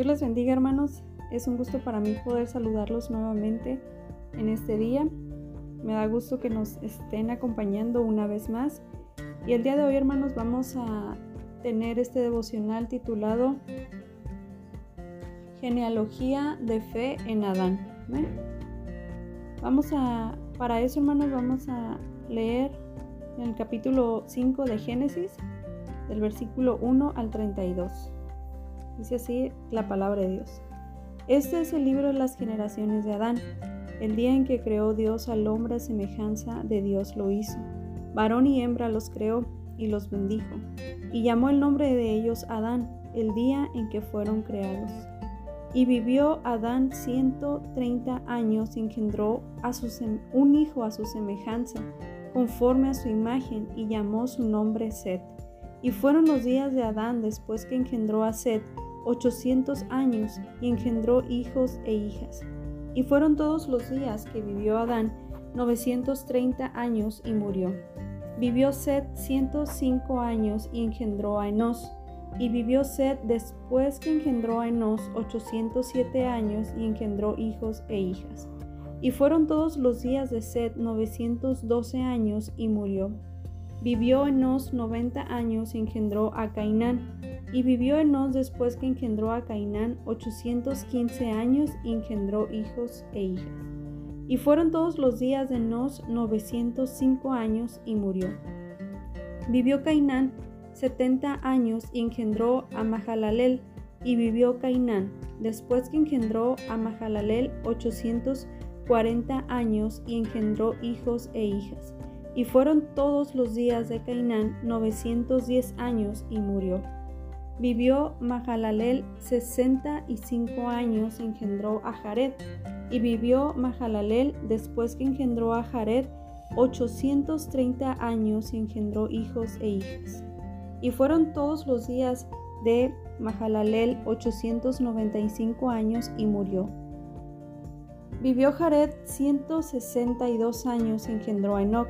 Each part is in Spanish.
Dios les bendiga hermanos, es un gusto para mí poder saludarlos nuevamente en este día. Me da gusto que nos estén acompañando una vez más. Y el día de hoy hermanos vamos a tener este devocional titulado Genealogía de fe en Adán. Vamos a, para eso hermanos vamos a leer en el capítulo 5 de Génesis, del versículo 1 al 32. Dice así la palabra de Dios. Este es el libro de las generaciones de Adán. El día en que creó Dios al hombre a semejanza de Dios lo hizo. Varón y hembra los creó y los bendijo. Y llamó el nombre de ellos Adán, el día en que fueron creados. Y vivió Adán ciento treinta años y engendró a su un hijo a su semejanza, conforme a su imagen, y llamó su nombre Set. Y fueron los días de Adán después que engendró a Set ochocientos años, y engendró hijos e hijas. Y fueron todos los días que vivió Adán novecientos treinta años y murió. Vivió Set ciento cinco años y engendró a Enos. Y vivió Set después que engendró a Enos 807 años y engendró hijos e hijas. Y fueron todos los días de Set 912 años y murió. Vivió Enos 90 años y engendró a Cainán. Y vivió Enos después que engendró a Cainán 815 años y engendró hijos e hijas. Y fueron todos los días de Enos 905 años y murió. Vivió Cainán 70 años y engendró a Mahalalel, y vivió Cainán, después que engendró a Mahalalel 840 años y engendró hijos e hijas. Y fueron todos los días de Cainán 910 años y murió. Vivió Mahalalel 65 años y engendró a Jared. Y vivió Mahalalel después que engendró a Jared 830 años y engendró hijos e hijas. Y fueron todos los días de Mahalalel 895 años y murió. Vivió Jared 162 años y engendró a Enoch.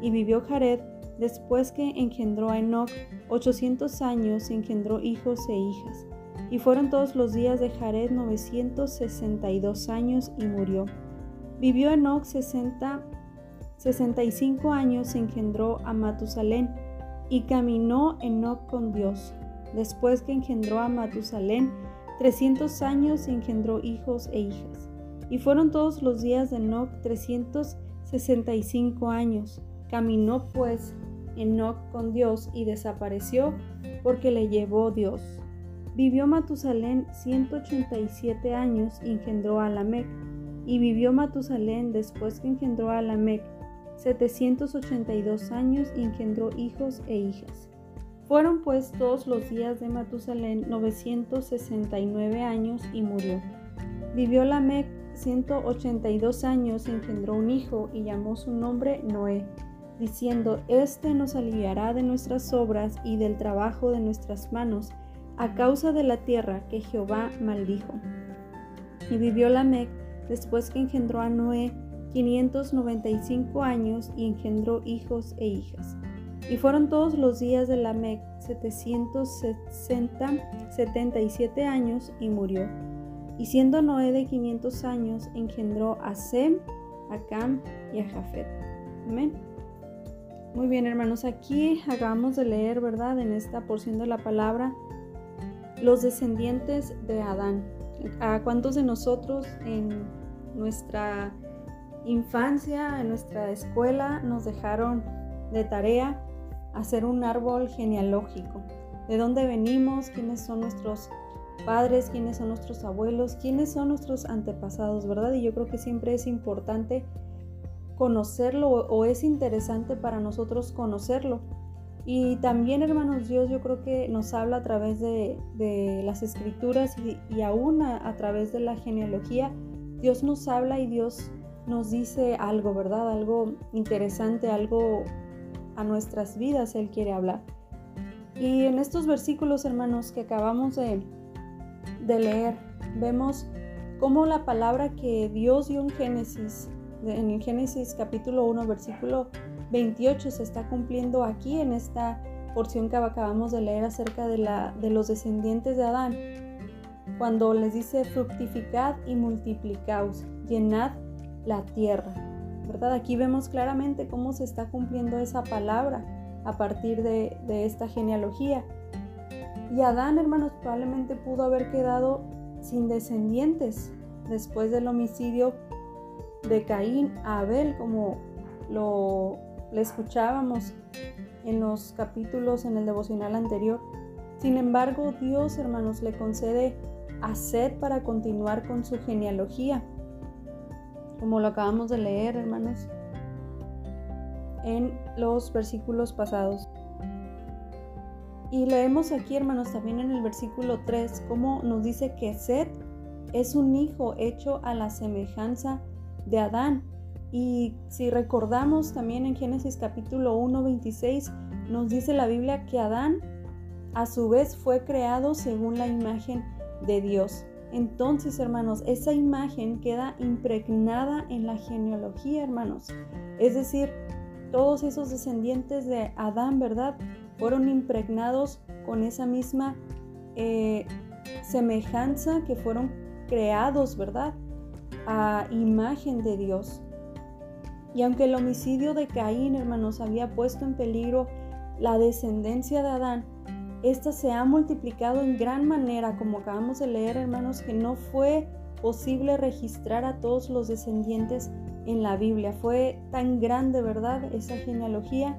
Y vivió Jared después que engendró a Enoch 800 años engendró hijos e hijas. Y fueron todos los días de Jared 962 años y murió. Vivió Enoch 60, 65 años engendró a Matusalén. Y caminó Enoch con Dios. Después que engendró a Matusalén, 300 años engendró hijos e hijas. Y fueron todos los días de Enoch 365 años. Caminó pues Enoch con Dios y desapareció porque le llevó Dios. Vivió Matusalén 187 años y engendró a Lamec. Y vivió Matusalén después que engendró a Lamec 782 años y engendró hijos e hijas. Fueron pues todos los días de Matusalén 969 años y murió. Vivió Lamec 182 años y engendró un hijo y llamó su nombre Noé, diciendo, Este nos aliviará de nuestras obras y del trabajo de nuestras manos, a causa de la tierra que Jehová maldijo. Y vivió Lamec después que engendró a Noé 595 años y engendró hijos e hijas. Y fueron todos los días de Lamec 760, 77 años y murió. Y siendo Noé de 500 años, engendró a Sem, a Cam y a Jafet. Amén. Muy bien, hermanos, aquí acabamos de leer, ¿verdad? En esta porción de la palabra, los descendientes de Adán. ¿A cuántos de nosotros en nuestra infancia, en nuestra escuela, nos dejaron de tarea hacer un árbol genealógico. ¿De dónde venimos? ¿Quiénes son nuestros padres? ¿Quiénes son nuestros abuelos? ¿Quiénes son nuestros antepasados? ¿Verdad? Y yo creo que siempre es importante conocerlo o es interesante para nosotros conocerlo. Y también, hermanos, Dios yo creo que nos habla a través de, las escrituras y, aún a través de la genealogía. Dios nos habla y Dios nos dice algo, ¿verdad? Algo interesante, algo a nuestras vidas Él quiere hablar. Y en estos versículos, hermanos, que acabamos de, de leer, vemos cómo la palabra que Dios dio en Génesis, en el Génesis capítulo 1, versículo 28, se está cumpliendo aquí en esta porción que acabamos de leer acerca de, los descendientes de Adán. cuando les dice fructificad y multiplicaos, llenad la tierra. ¿Verdad? Aquí vemos claramente cómo se está cumpliendo esa palabra a partir de, de esta genealogía. Y Adán, hermanos, probablemente pudo haber quedado sin descendientes después del homicidio de Caín a Abel, como lo escuchábamos en los capítulos en el devocional anterior. Sin embargo, Dios, hermanos, le concede a Seth para continuar con su genealogía, como lo acabamos de leer, hermanos, en los versículos pasados. Y leemos aquí, hermanos, también en el versículo 3, cómo nos dice que Seth es un hijo hecho a la semejanza de Adán. Y si recordamos también en Génesis capítulo 1, 26, nos dice la Biblia que Adán a su vez fue creado según la imagen de Dios. Entonces, hermanos, esa imagen queda impregnada en la genealogía, hermanos. Es decir, todos esos descendientes de Adán, ¿verdad? Fueron impregnados con esa misma eh, semejanza que fueron creados, ¿verdad? A imagen de Dios. Y aunque el homicidio de Caín, hermanos, había puesto en peligro la descendencia de Adán, esta se ha multiplicado en gran manera, como acabamos de leer, hermanos, que no fue posible registrar a todos los descendientes en la Biblia. Fue tan grande, ¿verdad? Esa genealogía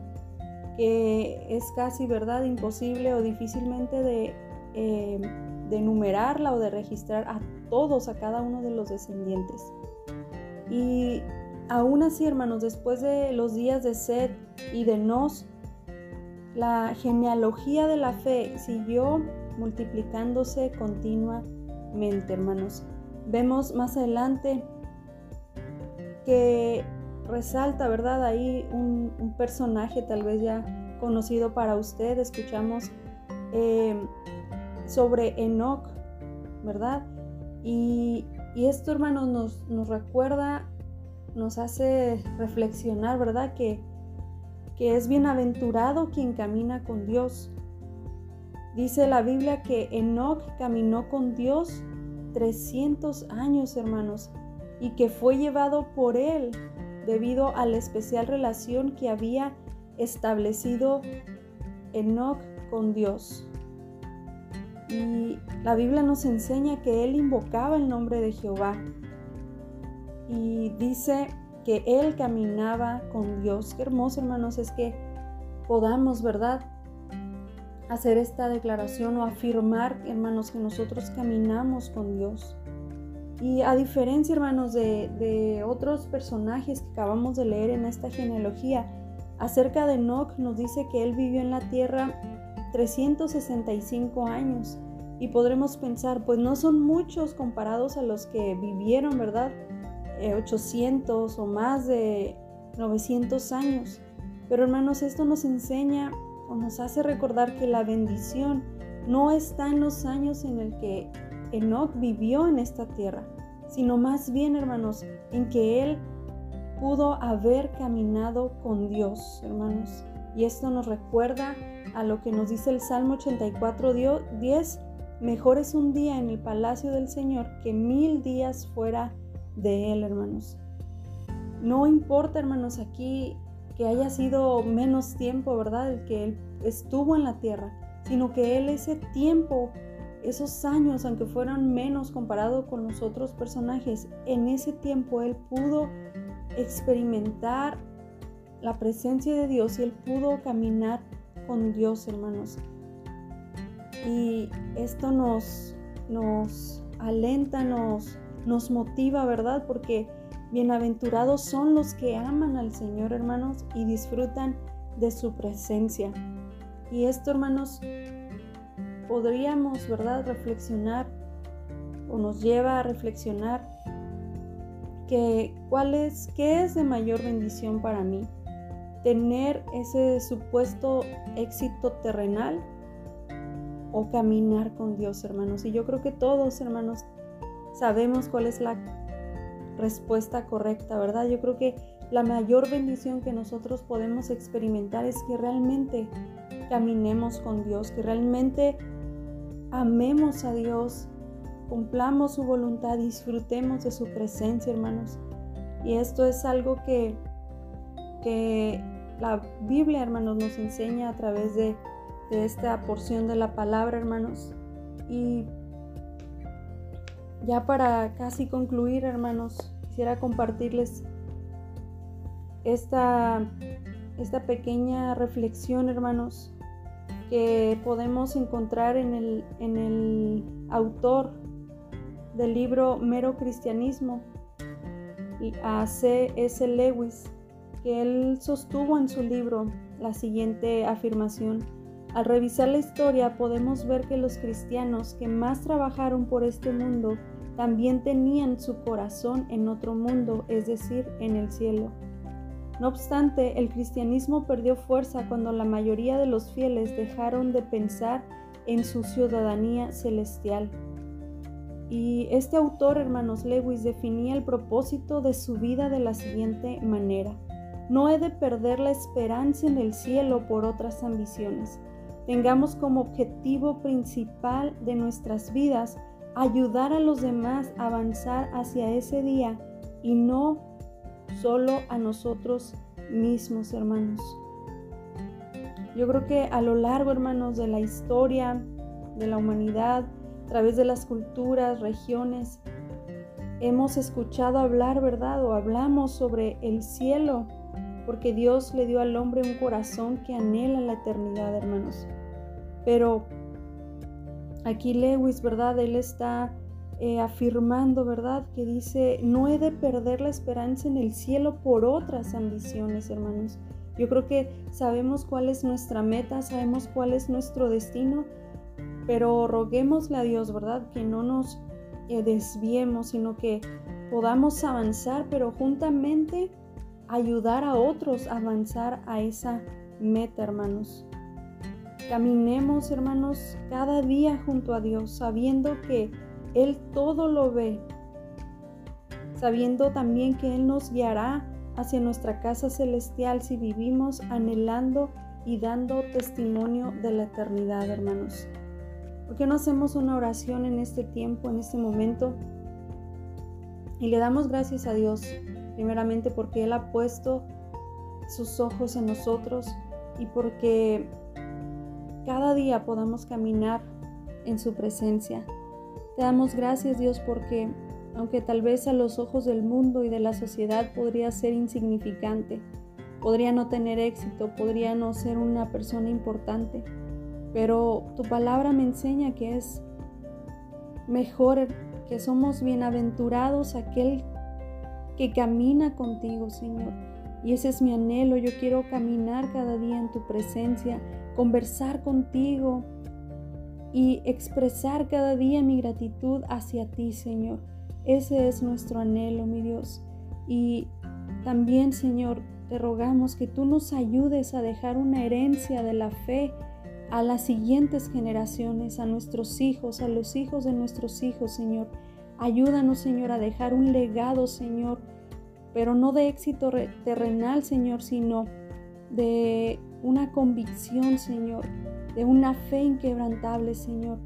que es casi, ¿verdad? Imposible o difícilmente de, eh, de enumerarla o de registrar a todos, a cada uno de los descendientes. Y aún así, hermanos, después de los días de sed y de Nos, la genealogía de la fe siguió multiplicándose continuamente, hermanos. Vemos más adelante que resalta, ¿verdad? Ahí un, personaje tal vez ya conocido para usted. Escuchamos eh, sobre Enoch, ¿verdad? Y, esto, hermanos, nos, nos, recuerda, nos hace reflexionar, ¿verdad? Que que es bienaventurado quien camina con Dios. Dice la Biblia que Enoch caminó con Dios 300 años, hermanos, y que fue llevado por él debido a la especial relación que había establecido Enoch con Dios. Y la Biblia nos enseña que él invocaba el nombre de Jehová. Y dice que él caminaba con Dios. Qué hermoso, hermanos, es que podamos, ¿verdad? Hacer esta declaración o afirmar, hermanos, que nosotros caminamos con Dios. Y a diferencia, hermanos, de, otros personajes que acabamos de leer en esta genealogía, acerca de Enoch nos dice que él vivió en la tierra 365 años. Y podremos pensar, pues no son muchos comparados a los que vivieron, ¿verdad? 800 eh, o más de 900 años. Pero hermanos, esto nos enseña o nos hace recordar que la bendición no está en los años en el que Enoch vivió en esta tierra, sino más bien, hermanos, en que él pudo haber caminado con Dios, hermanos. Y esto nos recuerda a lo que nos dice el Salmo 84, 10, mejor es un día en el palacio del Señor que mil días fuera de Él, hermanos. No importa, hermanos, aquí que haya sido menos tiempo, ¿verdad? El que Él estuvo en la tierra, sino que Él ese tiempo, esos años, aunque fueran menos comparado con los otros personajes, en ese tiempo Él pudo experimentar la presencia de Dios y Él pudo caminar con Dios, hermanos. Y esto nos, nos alenta, nos, nos motiva, ¿verdad? Porque bienaventurados son los que aman al Señor, hermanos, y disfrutan de su presencia. Y esto, hermanos, podríamos, ¿verdad?, reflexionar o nos lleva a reflexionar que cuál es, qué es de mayor bendición para mí. Tener ese supuesto éxito terrenal o caminar con Dios, hermanos. Y yo creo que todos, hermanos, sabemos cuál es la respuesta correcta, ¿verdad? Yo creo que la mayor bendición que nosotros podemos experimentar es que realmente caminemos con Dios, que realmente amemos a Dios cumplamos su voluntad, disfrutemos de su presencia, hermanos. Y esto es algo que, que la Biblia, hermanos, nos enseña a través de, de esta porción de la palabra, hermanos. Y ya para casi concluir, hermanos, quisiera compartirles esta, esta pequeña reflexión, hermanos, que podemos encontrar en el, en el autor del libro Mero Cristianismo, a C.S. Lewis, que él sostuvo en su libro la siguiente afirmación. Al revisar la historia podemos ver que los cristianos que más trabajaron por este mundo también tenían su corazón en otro mundo, es decir, en el cielo. No obstante, el cristianismo perdió fuerza cuando la mayoría de los fieles dejaron de pensar en su ciudadanía celestial. Y este autor, hermanos Lewis, definía el propósito de su vida de la siguiente manera. No he de perder la esperanza en el cielo por otras ambiciones. Tengamos como objetivo principal de nuestras vidas ayudar a los demás a avanzar hacia ese día y no solo a nosotros mismos, hermanos. Yo creo que a lo largo, hermanos, de la historia de la humanidad, a través de las culturas, regiones, hemos escuchado hablar, ¿verdad? O hablamos sobre el cielo, porque Dios le dio al hombre un corazón que anhela la eternidad, hermanos. Pero aquí Lewis, ¿verdad? Él está eh, afirmando, ¿verdad? Que dice, no he de perder la esperanza en el cielo por otras ambiciones, hermanos. Yo creo que sabemos cuál es nuestra meta, sabemos cuál es nuestro destino, pero roguémosle a Dios, ¿verdad? Que no nos eh, desviemos, sino que podamos avanzar, pero juntamente ayudar a otros a avanzar a esa meta, hermanos. Caminemos, hermanos, cada día junto a Dios, sabiendo que él todo lo ve, sabiendo también que Él nos guiará hacia nuestra casa celestial si vivimos anhelando y dando testimonio de la eternidad, hermanos. ¿Por qué no hacemos una oración en este tiempo, en este momento? Y le damos gracias a Dios, primeramente porque Él ha puesto sus ojos en nosotros y porque cada día podamos caminar en su presencia. Te damos gracias Dios porque, aunque tal vez a los ojos del mundo y de la sociedad podría ser insignificante, podría no tener éxito, podría no ser una persona importante, pero tu palabra me enseña que es mejor, que somos bienaventurados aquel que camina contigo, Señor. Y ese es mi anhelo, yo quiero caminar cada día en tu presencia, conversar contigo, y expresar cada día mi gratitud hacia ti, Señor. Ese es nuestro anhelo, mi Dios. Y también, Señor, te rogamos que tú nos ayudes a dejar una herencia de la fe a las siguientes generaciones, a nuestros hijos, a los hijos de nuestros hijos, Señor. Ayúdanos, Señor, a dejar un legado, Señor, pero no de éxito terrenal, Señor, sino de una convicción, Señor, de una fe inquebrantable, Señor.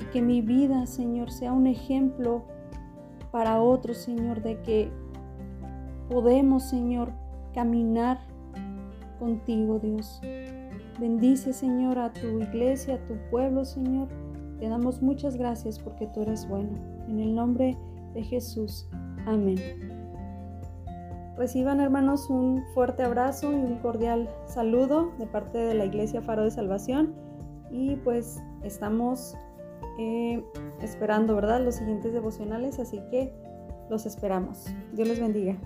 Y que mi vida, Señor, sea un ejemplo para otros, Señor, de que podemos, Señor, caminar contigo, Dios. Bendice, Señor, a tu iglesia, a tu pueblo, Señor. Te damos muchas gracias porque tú eres bueno. En el nombre de Jesús. Amén. Reciban hermanos un fuerte abrazo y un cordial saludo de parte de la Iglesia Faro de Salvación y pues estamos eh, esperando, ¿verdad? Los siguientes devocionales, así que los esperamos. Dios les bendiga.